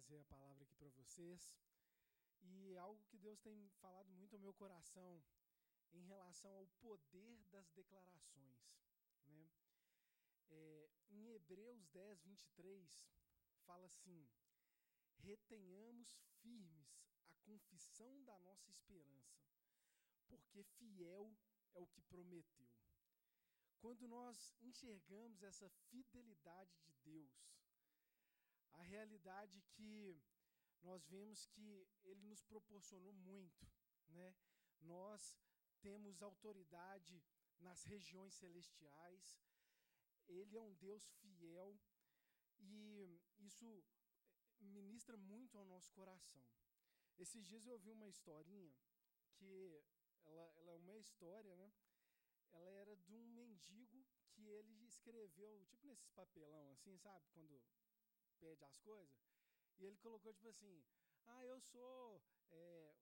trazer a palavra aqui para vocês. E algo que Deus tem falado muito ao meu coração em relação ao poder das declarações. Né? É, em Hebreus 10, 23, fala assim: retenhamos firmes a confissão da nossa esperança, porque fiel é o que prometeu. Quando nós enxergamos essa fidelidade de Deus, a realidade que nós vemos que ele nos proporcionou muito, né? Nós temos autoridade nas regiões celestiais. Ele é um Deus fiel e isso ministra muito ao nosso coração. Esses dias eu ouvi uma historinha que ela, ela é uma história, né? ela era de um mendigo que ele escreveu, tipo nesses papelão, assim, sabe? Quando pede as coisas. E ele colocou, tipo assim, ah, eu sou... É,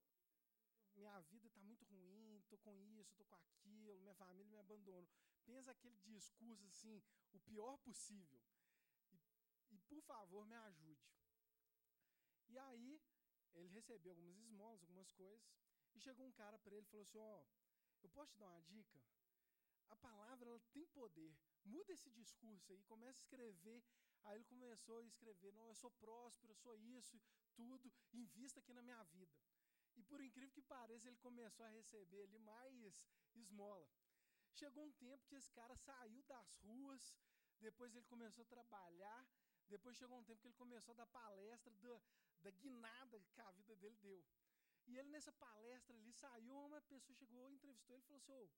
minha vida está muito ruim, estou com isso, estou com aquilo, minha família me abandonou. Pensa aquele discurso assim, o pior possível. E, e por favor, me ajude. E aí, ele recebeu algumas esmolas, algumas coisas, e chegou um cara para ele e falou assim: Ó, oh, eu posso te dar uma dica? a palavra ela tem poder. Muda esse discurso aí, começa a escrever. Aí ele começou a escrever: não, eu sou próspero, eu sou isso, tudo, invista aqui na minha vida. E por incrível que pareça, ele começou a receber ali mais esmola. Chegou um tempo que esse cara saiu das ruas, depois ele começou a trabalhar, depois chegou um tempo que ele começou a dar palestra da, da guinada que a vida dele deu. E ele, nessa palestra ali, saiu, uma pessoa chegou, entrevistou ele e falou assim: oh,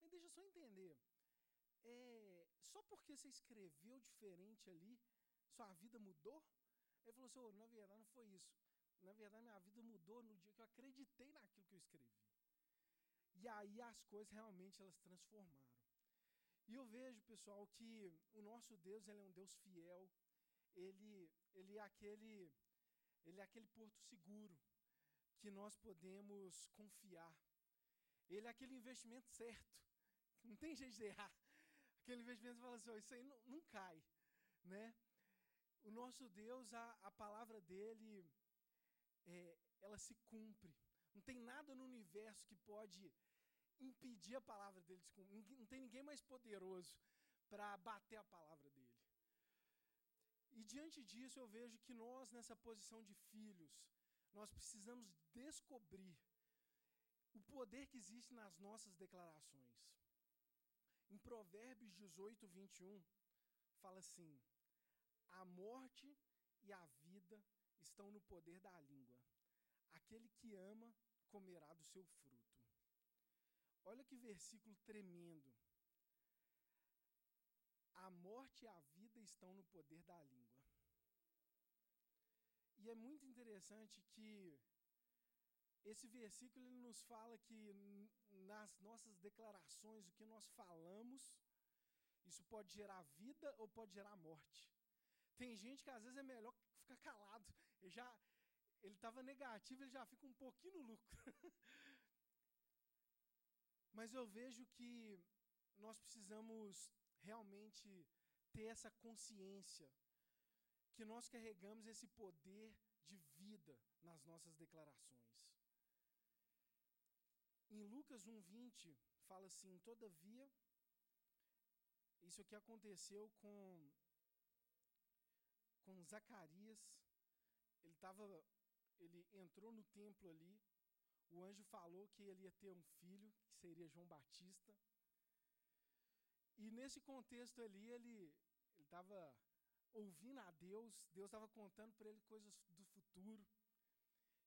mas deixa eu só entender. É, só porque você escreveu diferente ali, sua vida mudou? Ele falou assim: oh, na verdade, não foi isso. Na verdade, minha vida mudou no dia que eu acreditei naquilo que eu escrevi. E aí as coisas realmente elas transformaram. E eu vejo, pessoal, que o nosso Deus ele é um Deus fiel. Ele, ele, é aquele, ele é aquele porto seguro que nós podemos confiar. Ele é aquele investimento certo. Não tem jeito de errar. Aquele investimento fala assim, oh, isso aí não, não cai. Né? O nosso Deus, a, a palavra dele, é, ela se cumpre. Não tem nada no universo que pode impedir a palavra dele de se cumprir. Não tem ninguém mais poderoso para bater a palavra dele. E diante disso, eu vejo que nós, nessa posição de filhos, nós precisamos descobrir o poder que existe nas nossas declarações. Em Provérbios 18, 21, fala assim: A morte e a vida estão no poder da língua. Aquele que ama comerá do seu fruto. Olha que versículo tremendo. A morte e a vida estão no poder da língua. E é muito interessante que esse versículo ele nos fala que nas nossas declarações, o que nós falamos, isso pode gerar vida ou pode gerar morte. Tem gente que às vezes é melhor ficar calado. Ele já ele estava negativo, ele já fica um pouquinho no lucro. Mas eu vejo que nós precisamos realmente ter essa consciência que nós carregamos esse poder de vida nas nossas declarações. Em Lucas 1:20 fala assim: "Todavia isso aqui aconteceu com com Zacarias. Ele tava ele entrou no templo ali. O anjo falou que ele ia ter um filho, que seria João Batista. E nesse contexto ali, ele estava ouvindo a Deus, Deus estava contando para ele coisas do futuro.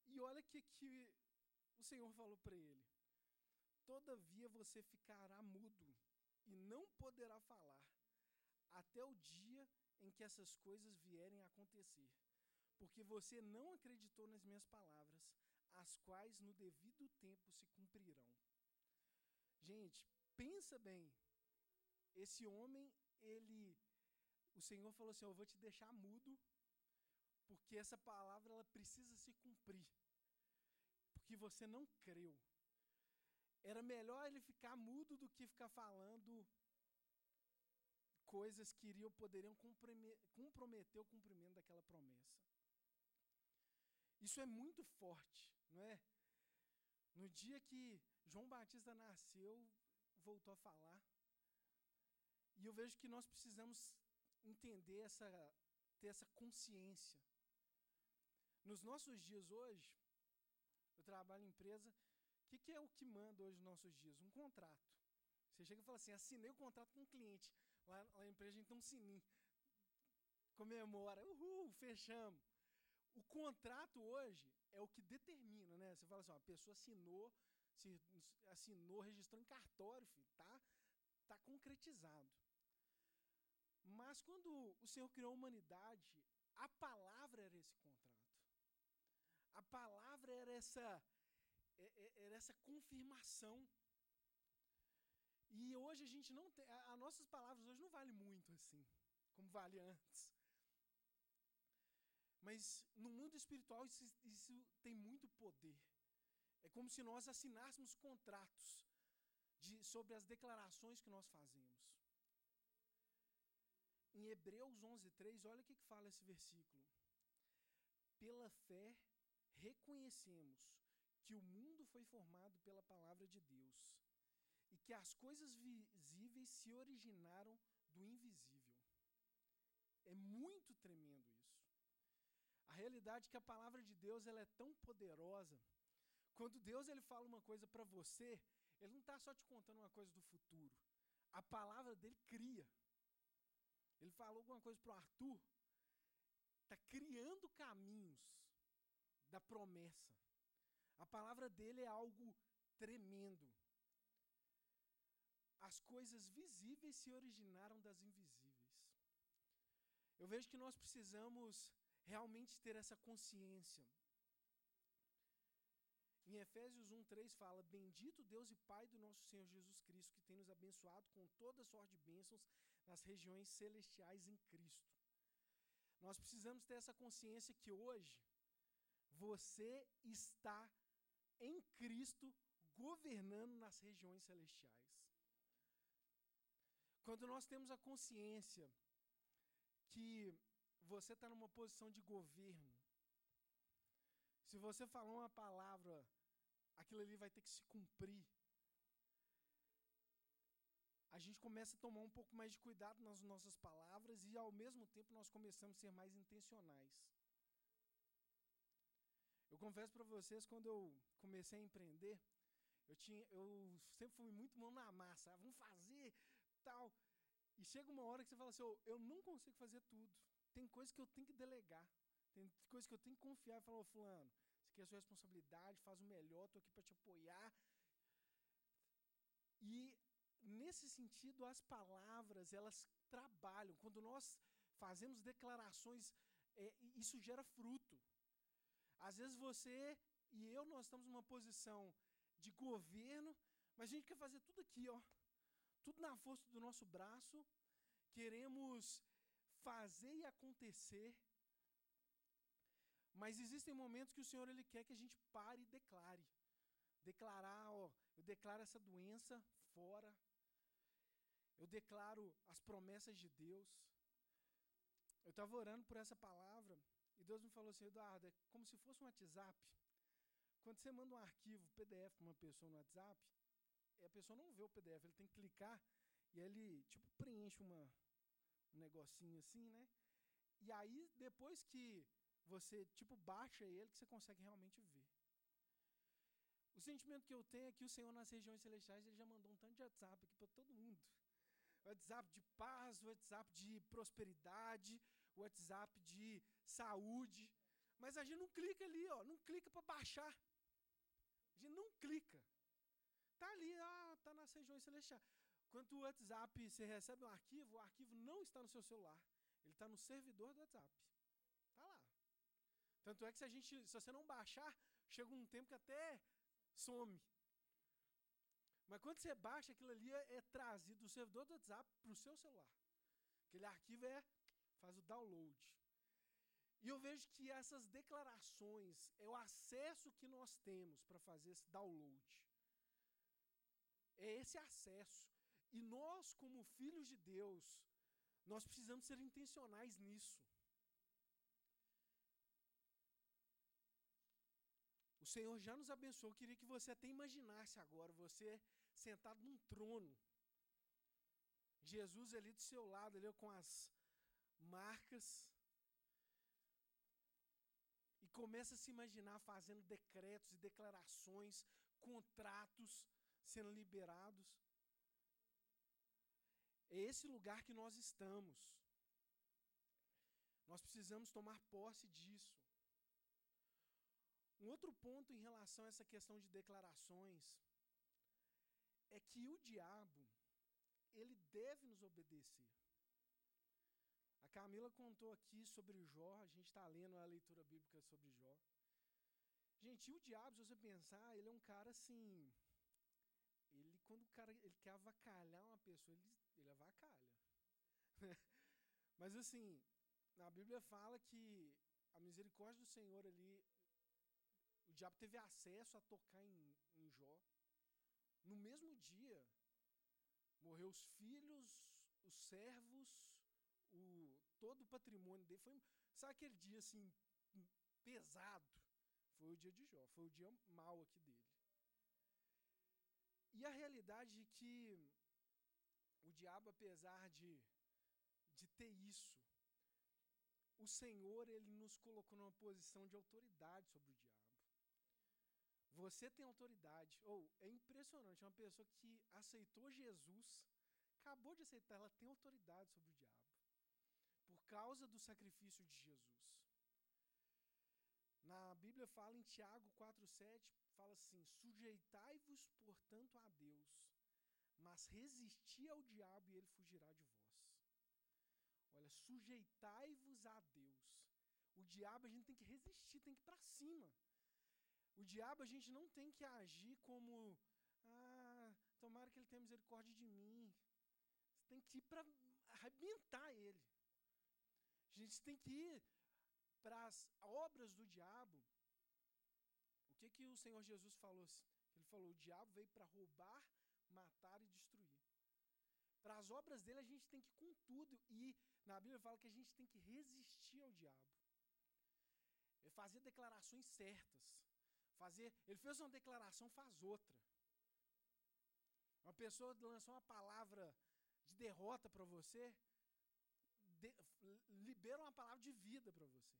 E olha que, que o Senhor falou para ele: Todavia você ficará mudo e não poderá falar, até o dia em que essas coisas vierem a acontecer, porque você não acreditou nas minhas palavras, as quais no devido tempo se cumprirão. Gente, pensa bem. Esse homem, ele o Senhor falou assim: "Eu vou te deixar mudo, porque essa palavra ela precisa se cumprir. Porque você não creu. Era melhor ele ficar mudo do que ficar falando coisas que iriam, poderiam comprometer o cumprimento daquela promessa. Isso é muito forte, não é? No dia que João Batista nasceu, voltou a falar. E eu vejo que nós precisamos entender essa, ter essa consciência. Nos nossos dias hoje, eu trabalho em empresa, que, que, é o que manda hoje nos nossos dias? Um contrato. Você chega e fala assim, assinei o contrato com o um cliente. Lá, lá na empresa a gente tem um sininho. Comemora, uhul, fechamos. O contrato hoje é o que determina, né? Você fala assim, a pessoa assinou, se, assinou, registrou em cartório, filho, tá, tá concretizado. Mas quando o Senhor criou a humanidade, a palavra era esse contrato. A palavra era essa, era essa confirmação. E hoje a gente não tem. As nossas palavras hoje não valem muito assim, como vale antes. Mas no mundo espiritual isso, isso tem muito poder. É como se nós assinássemos contratos de, sobre as declarações que nós fazemos. Em Hebreus 11:3, olha o que, que fala esse versículo. Pela fé reconhecemos que o mundo foi formado pela palavra de Deus e que as coisas visíveis se originaram do invisível. É muito tremendo isso. A realidade é que a palavra de Deus ela é tão poderosa. Quando Deus ele fala uma coisa para você, ele não está só te contando uma coisa do futuro. A palavra dele cria. Ele falou alguma coisa para o Arthur, está criando caminhos da promessa. A palavra dele é algo tremendo. As coisas visíveis se originaram das invisíveis. Eu vejo que nós precisamos realmente ter essa consciência. Em Efésios 1:3 fala: Bendito Deus e Pai do nosso Senhor Jesus Cristo, que tem nos abençoado com toda sorte de bênçãos nas regiões celestiais em Cristo. Nós precisamos ter essa consciência que hoje você está em Cristo governando nas regiões celestiais. Quando nós temos a consciência que você está numa posição de governo, se você falar uma palavra, aquilo ali vai ter que se cumprir a gente começa a tomar um pouco mais de cuidado nas nossas palavras e, ao mesmo tempo, nós começamos a ser mais intencionais. Confesso para vocês, quando eu comecei a empreender, eu, tinha, eu sempre fui muito mão na massa, vamos fazer, tal. E chega uma hora que você fala assim, oh, eu não consigo fazer tudo. Tem coisas que eu tenho que delegar. Tem coisas que eu tenho que confiar e falar, oh, fulano, isso aqui é a sua responsabilidade, faz o melhor, estou aqui para te apoiar. E nesse sentido, as palavras, elas trabalham. Quando nós fazemos declarações, é, isso gera fruto. Às vezes você e eu, nós estamos numa posição de governo, mas a gente quer fazer tudo aqui, ó. Tudo na força do nosso braço. Queremos fazer e acontecer. Mas existem momentos que o Senhor ele quer que a gente pare e declare. Declarar, ó, eu declaro essa doença fora, eu declaro as promessas de Deus. Eu estava orando por essa palavra e Deus me falou assim, Eduardo, é como se fosse um WhatsApp. Quando você manda um arquivo PDF para uma pessoa no WhatsApp, a pessoa não vê o PDF, ele tem que clicar e ele tipo preenche uma, um negocinho assim, né? E aí depois que você tipo baixa ele que você consegue realmente ver. O sentimento que eu tenho é que o Senhor nas regiões celestiais ele já mandou um tanto de WhatsApp aqui para todo mundo. WhatsApp de paz, WhatsApp de prosperidade, WhatsApp de saúde. Mas a gente não clica ali, ó, não clica para baixar. A gente não clica. Tá ali, ah, tá nas regiões celestiais. Quando o WhatsApp você recebe um arquivo, o arquivo não está no seu celular. Ele está no servidor do WhatsApp. Tá lá. Tanto é que se a gente, se você não baixar, chega um tempo que até some. Mas quando você baixa, aquilo ali é, é trazido do servidor do WhatsApp para o seu celular. Aquele arquivo é faz o download. E eu vejo que essas declarações é o acesso que nós temos para fazer esse download. É esse acesso. E nós, como filhos de Deus, nós precisamos ser intencionais nisso. O Senhor já nos abençoou. Eu queria que você até imaginasse agora, você sentado num trono. Jesus ali do seu lado, ali com as marcas. E começa a se imaginar fazendo decretos e declarações, contratos sendo liberados. É esse lugar que nós estamos. Nós precisamos tomar posse disso. Um outro ponto em relação a essa questão de declarações é que o diabo, ele deve nos obedecer. Camila contou aqui sobre Jó, a gente está lendo a leitura bíblica sobre Jó. Gente, o diabo, se você pensar, ele é um cara assim. Ele, quando o cara ele quer avacalhar uma pessoa, ele, ele avacalha. Mas assim, na Bíblia fala que a misericórdia do Senhor ali o diabo teve acesso a tocar em, em Jó. No mesmo dia, morreu os filhos, os servos, o, todo o patrimônio dele. Foi, sabe aquele dia assim, pesado? Foi o dia de Jó, foi o dia mau aqui dele. E a realidade é que o diabo, apesar de, de ter isso, o Senhor ele nos colocou numa posição de autoridade sobre o diabo. Você tem autoridade. Ou oh, é impressionante, uma pessoa que aceitou Jesus, acabou de aceitar, ela tem autoridade sobre o diabo. Causa do sacrifício de Jesus. Na Bíblia fala em Tiago 4:7, fala assim: "Sujeitai-vos, portanto, a Deus, mas resisti ao diabo e ele fugirá de vós." Olha, sujeitai-vos a Deus. O diabo a gente tem que resistir, tem que ir para cima. O diabo a gente não tem que agir como, ah, tomara que ele tenha misericórdia de mim. Você tem que ir para arrebentar ele. A gente tem que ir para as obras do diabo. O que que o Senhor Jesus falou? Ele falou: o diabo veio para roubar, matar e destruir. Para as obras dele a gente tem que ir com tudo. E na Bíblia fala que a gente tem que resistir ao diabo. É fazer declarações certas fazer. Ele fez uma declaração, faz outra. Uma pessoa lançou uma palavra de derrota para você, de, libera uma palavra de vida para você.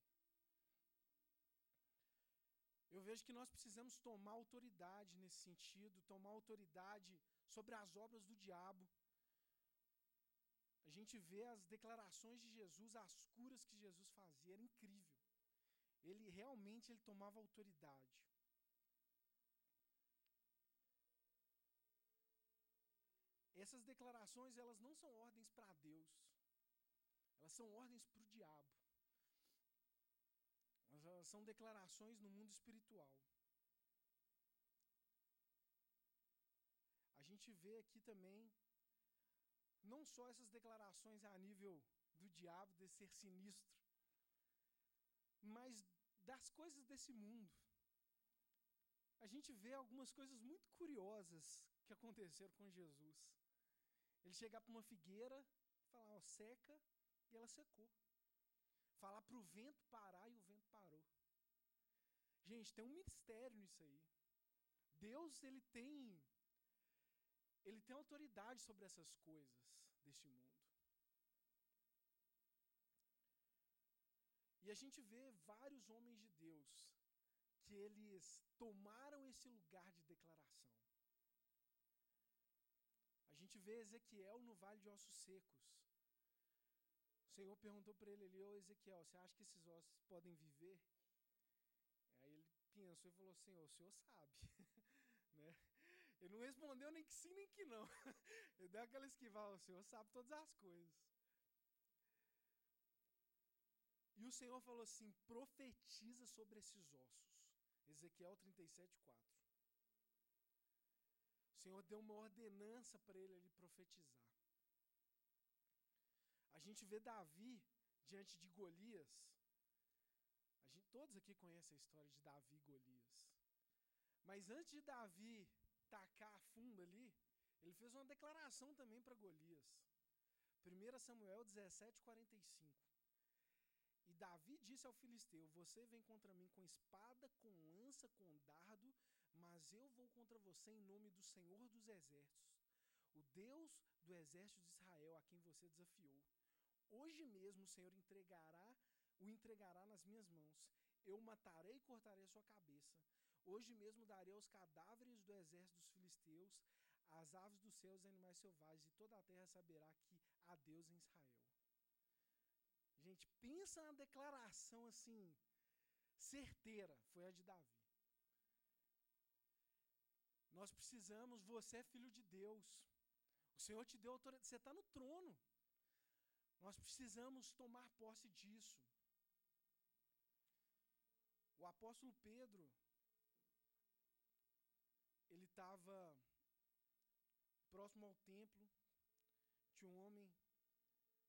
Eu vejo que nós precisamos tomar autoridade nesse sentido, tomar autoridade sobre as obras do diabo. A gente vê as declarações de Jesus, as curas que Jesus fazia, era incrível. Ele realmente ele tomava autoridade. Essas declarações, elas não são ordens para Deus. Elas são ordens para o diabo. Elas são declarações no mundo espiritual. A gente vê aqui também não só essas declarações a nível do diabo, de ser sinistro, mas das coisas desse mundo. A gente vê algumas coisas muito curiosas que aconteceram com Jesus. Ele chegar para uma figueira, falar, ó, seca, e ela secou. Falar para o vento parar e o vento parou. Gente, tem um mistério nisso aí. Deus, ele tem ele tem autoridade sobre essas coisas deste mundo. E a gente vê vários homens de Deus que eles tomaram esse lugar de declaração. A gente vê Ezequiel no vale de ossos secos. Senhor perguntou para ele ali, ô Ezequiel, você acha que esses ossos podem viver? Aí ele pensou e falou, Senhor, o Senhor sabe. né? Ele não respondeu nem que sim, nem que não. ele deu aquela esquivar, o Senhor sabe todas as coisas. E o Senhor falou assim: profetiza sobre esses ossos. Ezequiel 37, 4. O Senhor deu uma ordenança para ele ali profetizar. A gente vê Davi diante de Golias. A gente, todos aqui conhecem a história de Davi e Golias. Mas antes de Davi tacar a fundo ali, ele fez uma declaração também para Golias. 1 Samuel 17, 45. E Davi disse ao filisteu: Você vem contra mim com espada, com lança, com dardo, mas eu vou contra você em nome do Senhor dos Exércitos, o Deus do exército de Israel, a quem você desafiou. Hoje mesmo o Senhor entregará, o entregará nas minhas mãos. Eu matarei e cortarei a sua cabeça. Hoje mesmo darei aos cadáveres do exército dos filisteus, às aves dos céus e animais selvagens, e toda a terra saberá que há Deus em Israel. Gente, pensa na declaração assim, certeira, foi a de Davi. Nós precisamos, você é filho de Deus. O Senhor te deu autoridade, você está no trono. Nós precisamos tomar posse disso. O apóstolo Pedro, ele estava próximo ao templo, tinha um homem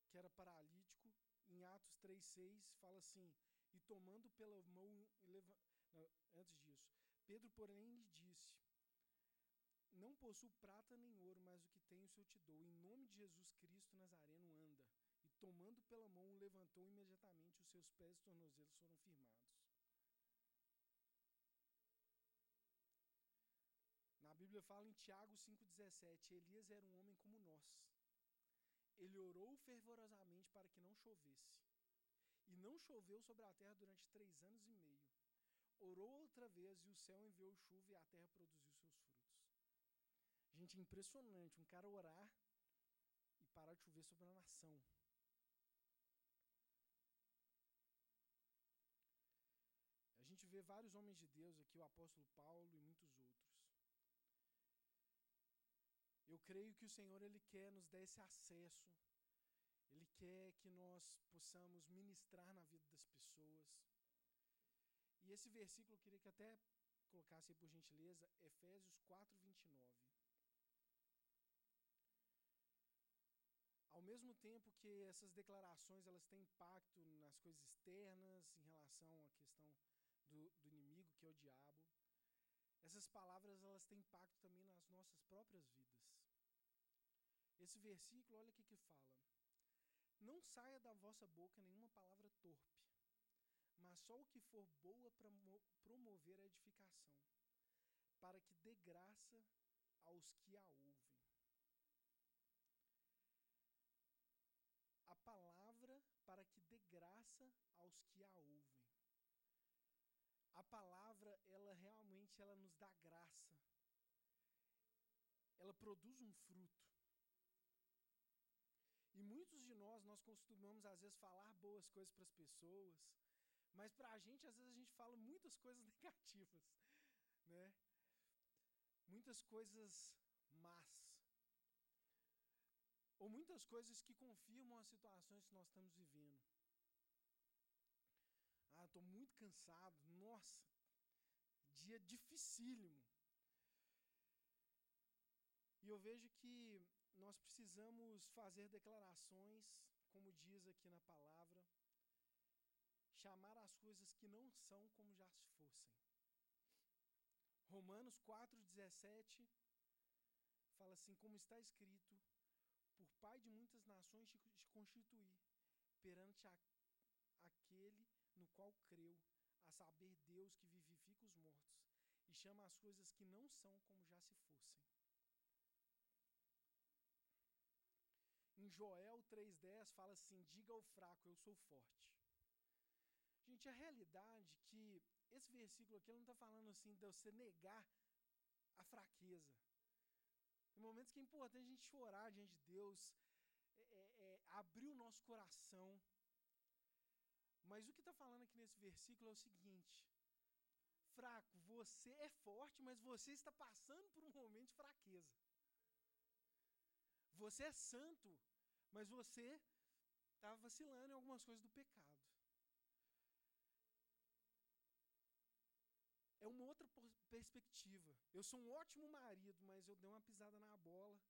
que era paralítico, em Atos 3,6 fala assim: E tomando pela mão, antes disso, Pedro, porém, lhe disse: Não possuo prata nem ouro, mas o que tenho, eu te dou. Em nome de Jesus Cristo Nazareno, anda. Tomando pela mão, o levantou imediatamente, os seus pés e tornozelos foram firmados. Na Bíblia fala em Tiago 5,17: Elias era um homem como nós ele orou fervorosamente para que não chovesse. E não choveu sobre a terra durante três anos e meio. Orou outra vez e o céu enviou chuva e a terra produziu seus frutos. Gente, impressionante um cara orar e parar de chover sobre a nação. A gente vê vários homens de Deus aqui, o apóstolo Paulo e muitos outros. Eu creio que o Senhor ele quer nos dar esse acesso. Ele quer que nós possamos ministrar na vida das pessoas. E esse versículo eu queria que até colocasse aí por gentileza, Efésios 4, 29. Ao mesmo tempo que essas declarações elas têm impacto nas coisas externas, em relação à questão do, do inimigo, que é o diabo, essas palavras elas têm impacto também nas nossas próprias vidas. Esse versículo, olha o que que fala. Não saia da vossa boca nenhuma palavra torpe, mas só o que for boa para promover a edificação, para que dê graça aos que a ouvem. A palavra para que dê graça aos que a ouvem a palavra, ela realmente ela nos dá graça. Ela produz um fruto. E muitos de nós, nós costumamos às vezes falar boas coisas para as pessoas, mas para a gente, às vezes a gente fala muitas coisas negativas, né? Muitas coisas más. Ou muitas coisas que confirmam as situações que nós estamos vivendo. Cansado. Nossa, dia dificílimo. E eu vejo que nós precisamos fazer declarações, como diz aqui na palavra, chamar as coisas que não são como já se fossem. Romanos 4,17 fala assim: como está escrito, por pai de muitas nações te constituir perante a, aquele no qual creu, a saber, Deus que vivifica os mortos e chama as coisas que não são como já se fossem. Em Joel 3,10 fala assim: diga ao fraco, eu sou forte. Gente, a realidade é que esse versículo aqui não está falando assim de você negar a fraqueza. Tem momentos que é importante a gente chorar diante de Deus, é, é, é, abrir o nosso coração mas o que está falando aqui nesse versículo é o seguinte: fraco, você é forte, mas você está passando por um momento de fraqueza. Você é santo, mas você estava vacilando em algumas coisas do pecado. É uma outra perspectiva. Eu sou um ótimo marido, mas eu dei uma pisada na bola.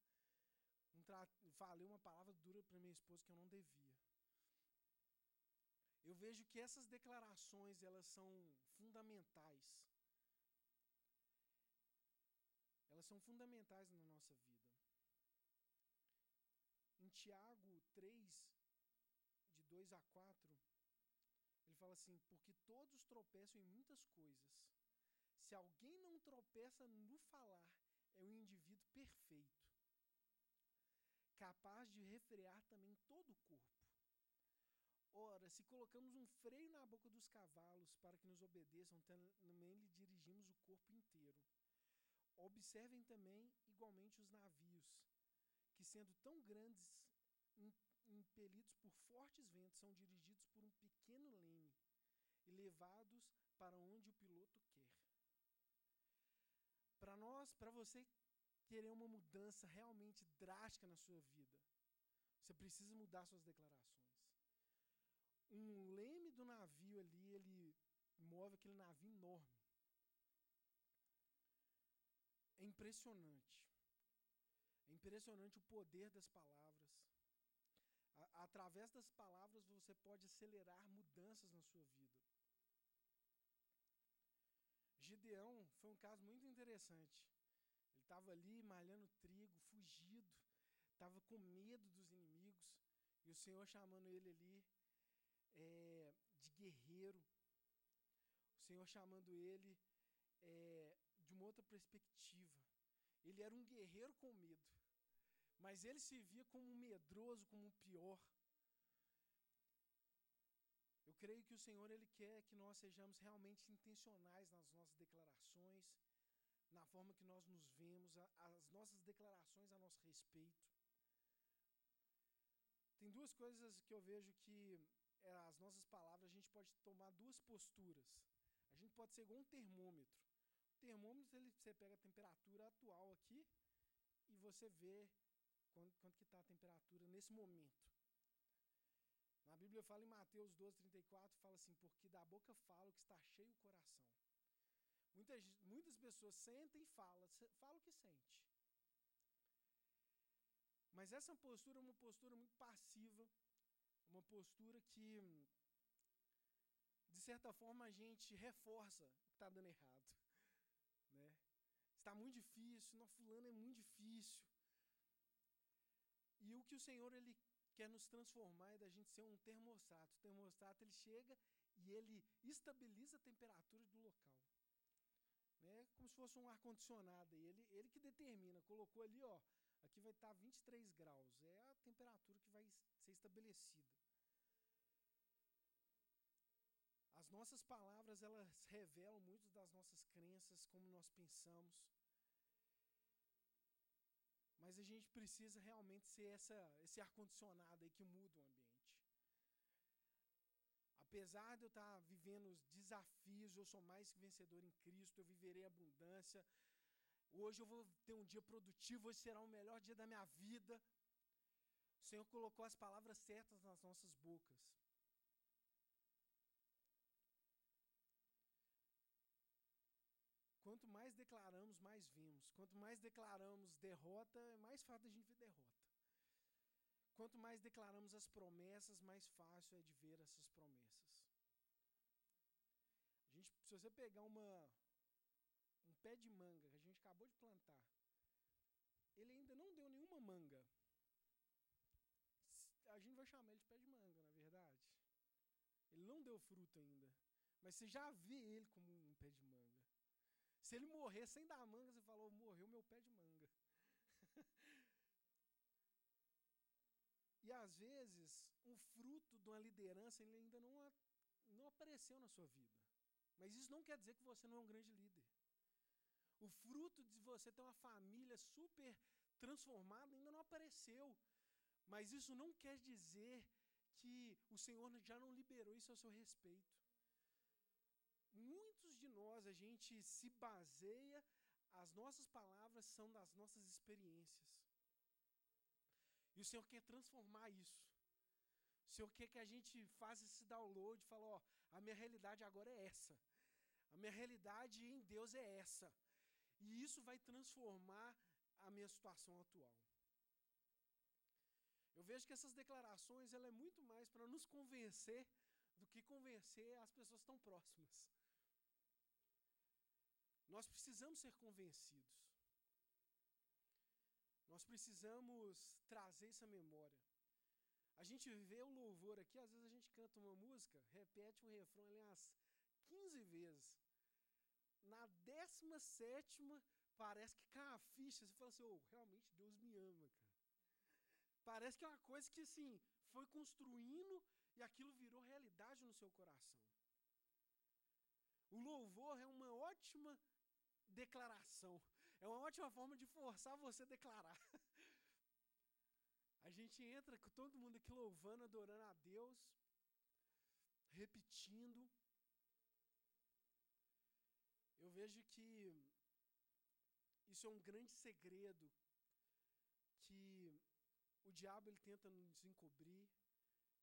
Um falei uma palavra dura para minha esposa que eu não devia eu vejo que essas declarações elas são fundamentais. Elas são fundamentais na nossa vida. Em Tiago 3, de 2 a 4, fala assim: porque todos tropeçam em muitas coisas. Se alguém não tropeça no falar, é um indivíduo perfeito, capaz de refrear também todo o corpo. Ora, se colocamos um freio na boca dos cavalos para que nos obedeçam, também lhe dirigimos o corpo inteiro. Observem também, igualmente, os navios, que, sendo tão grandes, impelidos por fortes ventos, são dirigidos por um pequeno leme e levados para onde o piloto quer. Para nós, para você querer uma mudança realmente drástica na sua vida, você precisa mudar suas declarações. Um leme do navio ali, ele move aquele navio enorme. É impressionante. É impressionante o poder das palavras. Através das palavras você pode acelerar mudanças na sua vida. Gideão foi um caso muito interessante. Ele estava ali malhando trigo, fugido, estava com medo dos inimigos, e o Senhor chamando ele ali é, de guerreiro, o Senhor chamando ele é, de uma outra perspectiva. Ele era um guerreiro com medo, mas ele se via como um medroso, como um pior. Eu creio que o Senhor ele quer que nós sejamos realmente intencionais nas nossas declarações, na forma que nós nos vemos, as nossas declarações a nosso respeito. Tem duas coisas que eu vejo que as nossas palavras a gente pode tomar duas posturas. A gente pode ser igual um termômetro. O termômetro ele, você pega a temperatura atual aqui e você vê quanto, quanto que está a temperatura nesse momento. Na Bíblia fala em Mateus 12, 34, fala assim, porque da boca fala o que está cheio o coração. Muitas, muitas pessoas sentem e falam, falam o que sente. Mas essa postura é uma postura muito passiva, uma postura que, de certa forma, a gente reforça o que está dando errado. Né? Está muito difícil, não, fulano é muito difícil. E o que o Senhor ele quer nos transformar é da gente ser um termostato. O termostato ele chega e ele estabiliza a temperatura do local. Né? Como se fosse um ar-condicionado. Ele, ele que determina, colocou ali, ó, aqui vai estar 23 graus. É a temperatura que vai ser estabelecida. As nossas palavras, elas revelam muito das nossas crenças, como nós pensamos. Mas a gente precisa realmente ser essa, esse ar-condicionado aí que muda o ambiente. Apesar de eu estar vivendo os desafios, eu sou mais que vencedor em Cristo, eu viverei abundância. Hoje eu vou ter um dia produtivo, hoje será o melhor dia da minha vida. O Senhor colocou as palavras certas nas nossas bocas. Quanto mais declaramos, mais vimos. Quanto mais declaramos derrota, é mais fácil a gente ver derrota. Quanto mais declaramos as promessas, mais fácil é de ver essas promessas. A gente, se você pegar uma, um pé de manga gente acabou de plantar, ele ainda não deu nenhuma manga. A gente vai chamar ele de pé de manga, na verdade. Ele não deu fruto ainda. Mas você já vê ele como um pé de manga. Se ele morrer sem dar manga, você falou, morreu meu pé de manga. e às vezes, o fruto de uma liderança ele ainda não, não apareceu na sua vida. Mas isso não quer dizer que você não é um grande líder. O fruto de você ter uma família super transformada ainda não apareceu. Mas isso não quer dizer que o Senhor já não liberou isso a seu respeito muitos de nós, a gente se baseia, as nossas palavras são das nossas experiências. E o Senhor quer transformar isso. O Senhor quer que a gente faça esse download e fale, ó, a minha realidade agora é essa. A minha realidade em Deus é essa. E isso vai transformar a minha situação atual. Eu vejo que essas declarações ela é muito mais para nos convencer do que convencer as pessoas tão próximas. Nós precisamos ser convencidos. Nós precisamos trazer essa memória. A gente vê o louvor aqui, às vezes a gente canta uma música, repete o refrão ali umas 15 vezes. Na décima sétima, parece que cai a ficha. Você fala assim, oh, realmente Deus me ama, cara. Parece que é uma coisa que, assim, foi construindo e aquilo virou realidade no seu coração. O louvor é uma ótima declaração. É uma ótima forma de forçar você a declarar. A gente entra com todo mundo aqui louvando, adorando a Deus, repetindo. Eu vejo que isso é um grande segredo que o diabo ele tenta nos encobrir,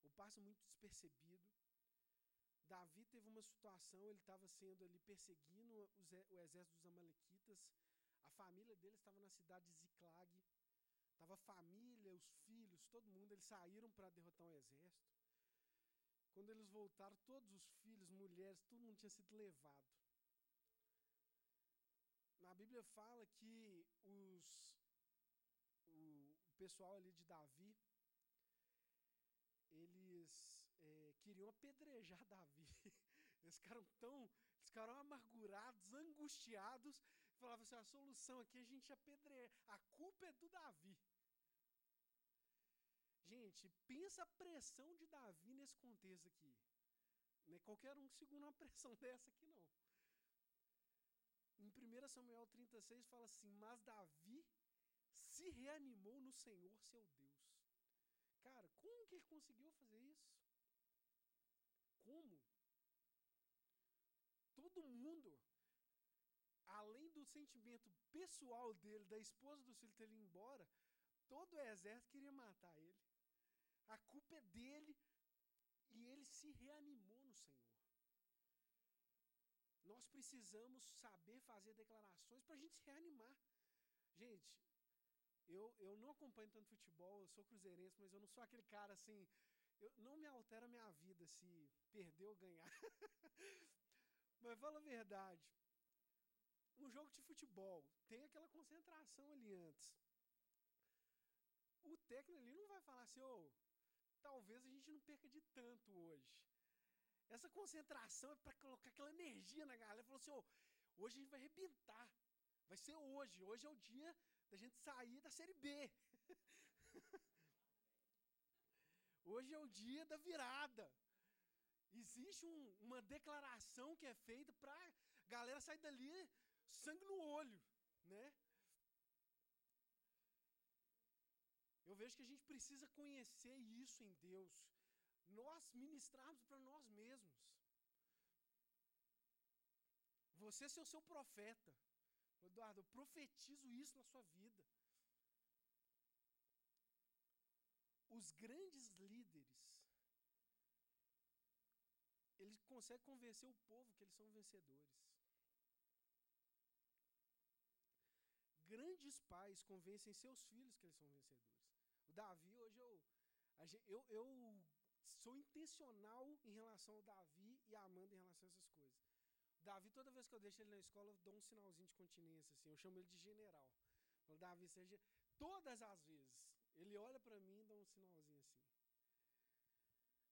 ou passa muito despercebido. Davi teve uma situação, ele estava sendo ali perseguindo o exército dos amalequitas. A família dele estava na cidade de Ziclag. Estava a família, os filhos, todo mundo, eles saíram para derrotar um exército. Quando eles voltaram, todos os filhos, mulheres, todo mundo tinha sido levado. Bíblia fala que os, o, o pessoal ali de Davi, eles é, queriam apedrejar Davi. Eles ficaram tão, eles ficaram amargurados, angustiados, falavam assim: a solução aqui é a gente apedrejar, a culpa é do Davi. Gente, pensa a pressão de Davi nesse contexto aqui. Não é qualquer um que segura uma pressão dessa aqui, não. Em 1 Samuel 36 fala assim: Mas Davi se reanimou no Senhor seu Deus. Cara, como que ele conseguiu fazer isso? Como? Todo mundo, além do sentimento pessoal dele, da esposa do filho ter ido embora, todo o exército queria matar ele. A culpa é dele e ele se reanimou no Senhor. Nós precisamos saber fazer declarações para a gente se reanimar. Gente, eu, eu não acompanho tanto futebol, eu sou cruzeirense, mas eu não sou aquele cara assim. Eu, não me altera a minha vida se perder ou ganhar. mas fala a verdade. Um jogo de futebol tem aquela concentração ali antes. O técnico ali não vai falar assim, oh, talvez a gente não perca de tanto hoje. Essa concentração é para colocar aquela energia na galera. Falou assim: oh, hoje a gente vai arrebentar. Vai ser hoje. Hoje é o dia da gente sair da Série B. hoje é o dia da virada. Existe um, uma declaração que é feita para a galera sair dali sangue no olho, né? Eu vejo que a gente precisa conhecer isso em Deus. Nós ministrarmos para nós mesmos. Você ser o seu profeta. Eduardo, eu profetizo isso na sua vida. Os grandes líderes, eles conseguem convencer o povo que eles são vencedores. Grandes pais convencem seus filhos que eles são vencedores. O Davi, hoje eu, eu, eu sou intencional em relação ao Davi e a Amanda em relação a essas coisas. Davi, toda vez que eu deixo ele na escola, eu dou um sinalzinho de continência, assim. Eu chamo ele de general. O Davi, seja. Todas as vezes. Ele olha para mim e dá um sinalzinho assim.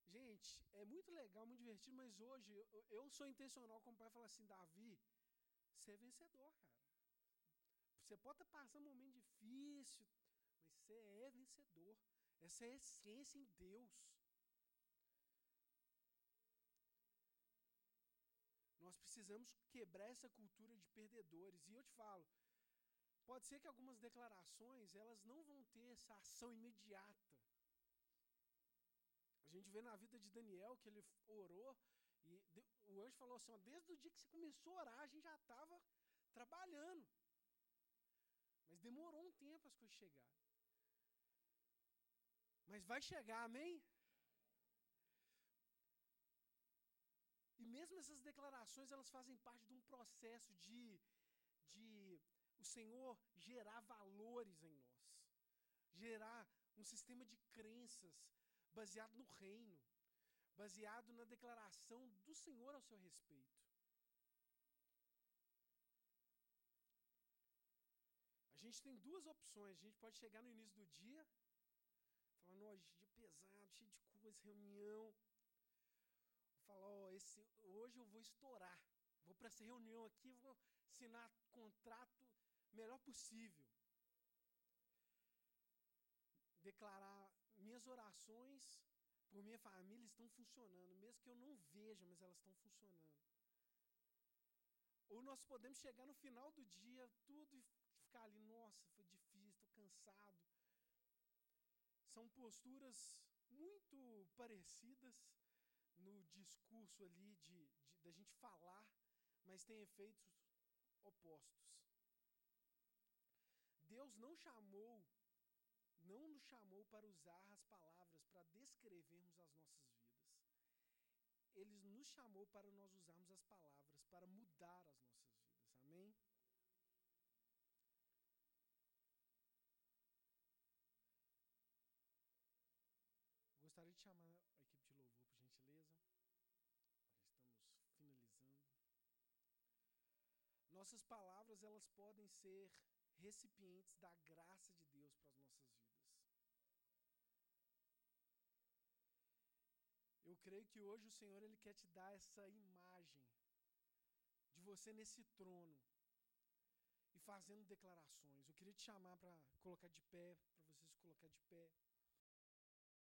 Gente, é muito legal, muito divertido, mas hoje eu, eu sou intencional como pai falar assim, Davi, você é vencedor, cara. Você pode estar passando um momento difícil, mas você é vencedor. Essa é a essência em Deus. Nós precisamos quebrar essa cultura de perdedores. E eu te falo, pode ser que algumas declarações elas não vão ter essa ação imediata. A gente vê na vida de Daniel que ele orou e o anjo falou assim: ó, desde o dia que você começou a orar, a gente já estava trabalhando. Mas demorou um tempo as coisas chegarem. Mas vai chegar, amém? E mesmo essas declarações, elas fazem parte de um processo de, de o Senhor gerar valores em nós. Gerar um sistema de crenças baseado no reino, baseado na declaração do Senhor ao seu respeito. A gente tem duas opções. A gente pode chegar no início do dia, falando, hoje, dia pesado, cheio de coisa, reunião. Ó, esse, hoje eu vou estourar. Vou para essa reunião aqui, vou assinar contrato melhor possível. Declarar minhas orações por minha família estão funcionando, mesmo que eu não veja, mas elas estão funcionando. Ou nós podemos chegar no final do dia, tudo e ficar ali, nossa, foi difícil, estou cansado. São posturas muito parecidas no discurso ali de, da gente falar, mas tem efeitos opostos. Deus não chamou, não nos chamou para usar as palavras para descrevermos as nossas vidas. Ele nos chamou para nós usarmos as palavras para mudar as nossas vidas. Amém? Gostaria de chamar a equipe de louvor, por gentileza. Estamos finalizando. Nossas palavras, elas podem ser recipientes da graça de Deus para as nossas vidas. Eu creio que hoje o Senhor ele quer te dar essa imagem de você nesse trono e fazendo declarações. Eu queria te chamar para colocar de pé, para vocês colocar de pé.